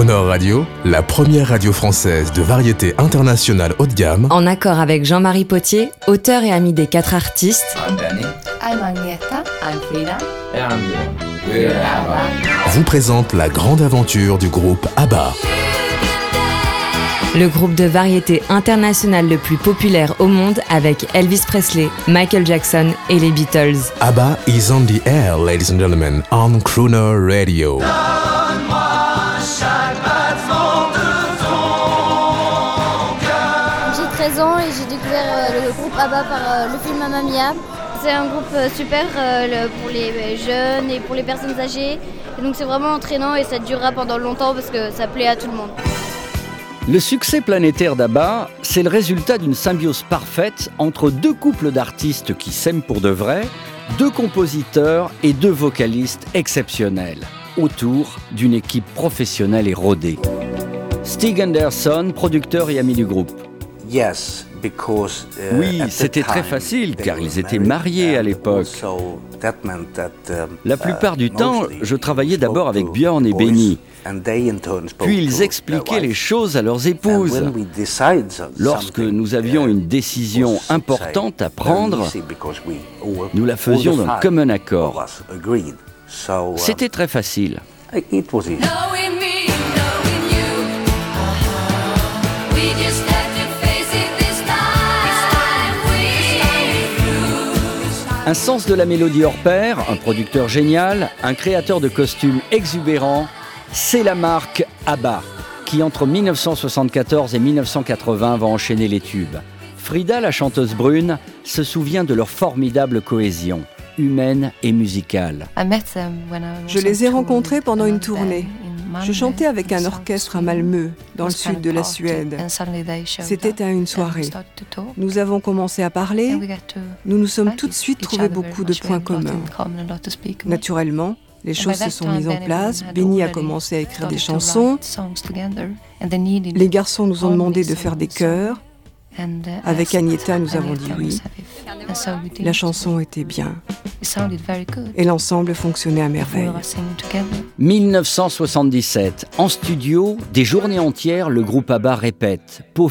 Crooner Radio, la première radio française de variété internationale haut de gamme, En accord avec Jean-Marie Potier, auteur et ami des quatre artistes, I'm Danny. I'm Agneta. I'm Frida. And I'm Dylan. We're ABBA. vous présente la grande aventure du groupe ABBA. le groupe de variété internationale le plus populaire au monde avec Elvis Presley, Michael Jackson et les Beatles. ABBA is on the air, ladies and gentlemen, on Crooner Radio. Le groupe ABBA par euh, le film Mamma Mia. C'est un groupe euh, super euh, pour les jeunes et pour les personnes âgées. Et donc c'est vraiment entraînant et ça durera pendant longtemps parce que ça plaît à tout le monde. Le succès planétaire d'ABBA, c'est le résultat d'une symbiose parfaite entre deux couples d'artistes qui s'aiment pour de vrai, deux compositeurs et deux vocalistes exceptionnels, autour d'une équipe professionnelle et rodée. Stig Anderson, producteur et ami du groupe. Yes, Oui, at the c'était très facile, car ils étaient mariés à l'époque. also that meant that, um, La uh, plupart du temps, je travaillais d'abord avec to Björn et Benny. Puis to ils their expliquaient les wives. choses à leurs épouses. Lorsque nous avions uh, une décision importante à prendre, nous la faisions d'un commun accord. So, um, C'était très facile. Un sens de la mélodie hors pair, un producteur génial, un créateur de costumes exubérant, c'est la marque ABBA, qui entre 1974 et 1980 va enchaîner les tubes. Frida, la chanteuse brune, se souvient de leur formidable cohésion, humaine et musicale. Je les ai rencontrés pendant une tournée. Je chantais avec un orchestre à Malmö, dans le sud de la Suède. C'était à une soirée. Nous avons commencé à parler. Nous nous sommes tout de suite trouvé beaucoup de points communs. Naturellement, les choses se sont mises en place. Benny a commencé à écrire des chansons. Les garçons nous ont demandé de faire des chœurs. Avec Agneta, nous avons dit oui. La chanson était bien et l'ensemble fonctionnait à merveille. 1977, en studio, des journées entières, le groupe ABBA répète, peau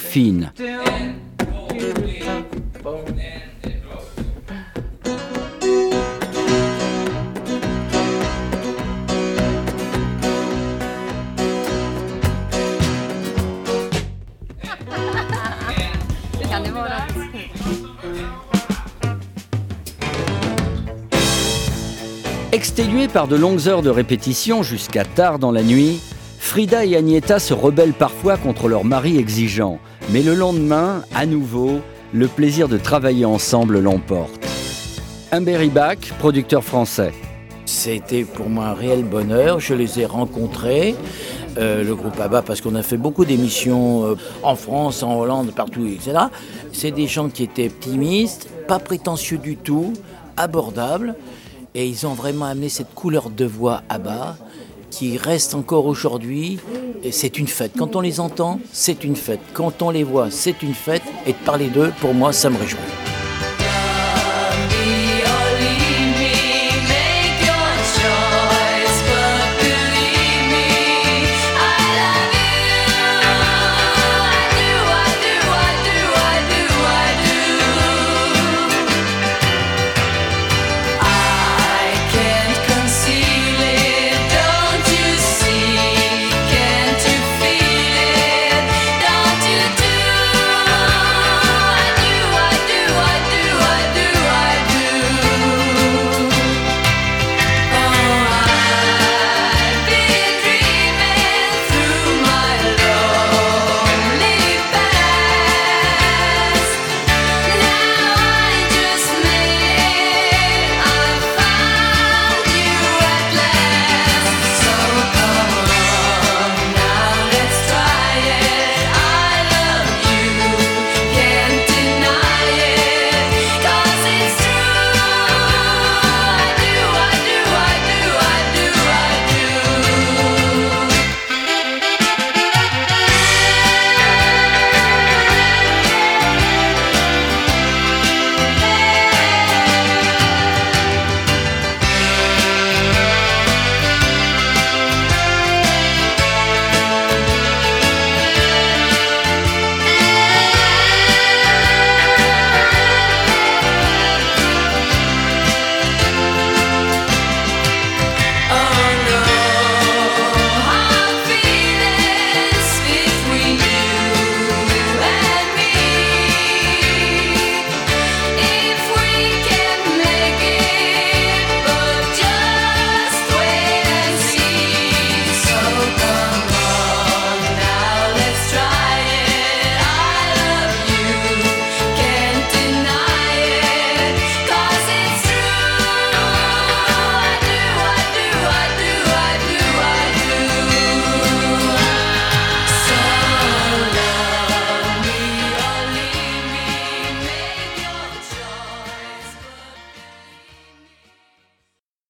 fine. Exténués par de longues heures de répétition jusqu'à tard dans la nuit, Frida et Agneta se rebellent parfois contre leur mari exigeant. Mais le lendemain, à nouveau, le plaisir de travailler ensemble l'emporte. Humbert Bach, producteur français. C'était pour moi un réel bonheur. Je les ai rencontrés, euh, le groupe ABBA, parce qu'on a fait beaucoup d'émissions euh, en France, en Hollande, partout, etc. C'est des gens qui étaient optimistes, pas prétentieux du tout, abordables, et ils ont vraiment amené cette couleur de voix ABBA qui reste encore aujourd'hui. Et c'est une fête. Quand on les entend, c'est une fête. Quand on les voit, c'est une fête. Et de parler d'eux, pour moi, ça me réjouit.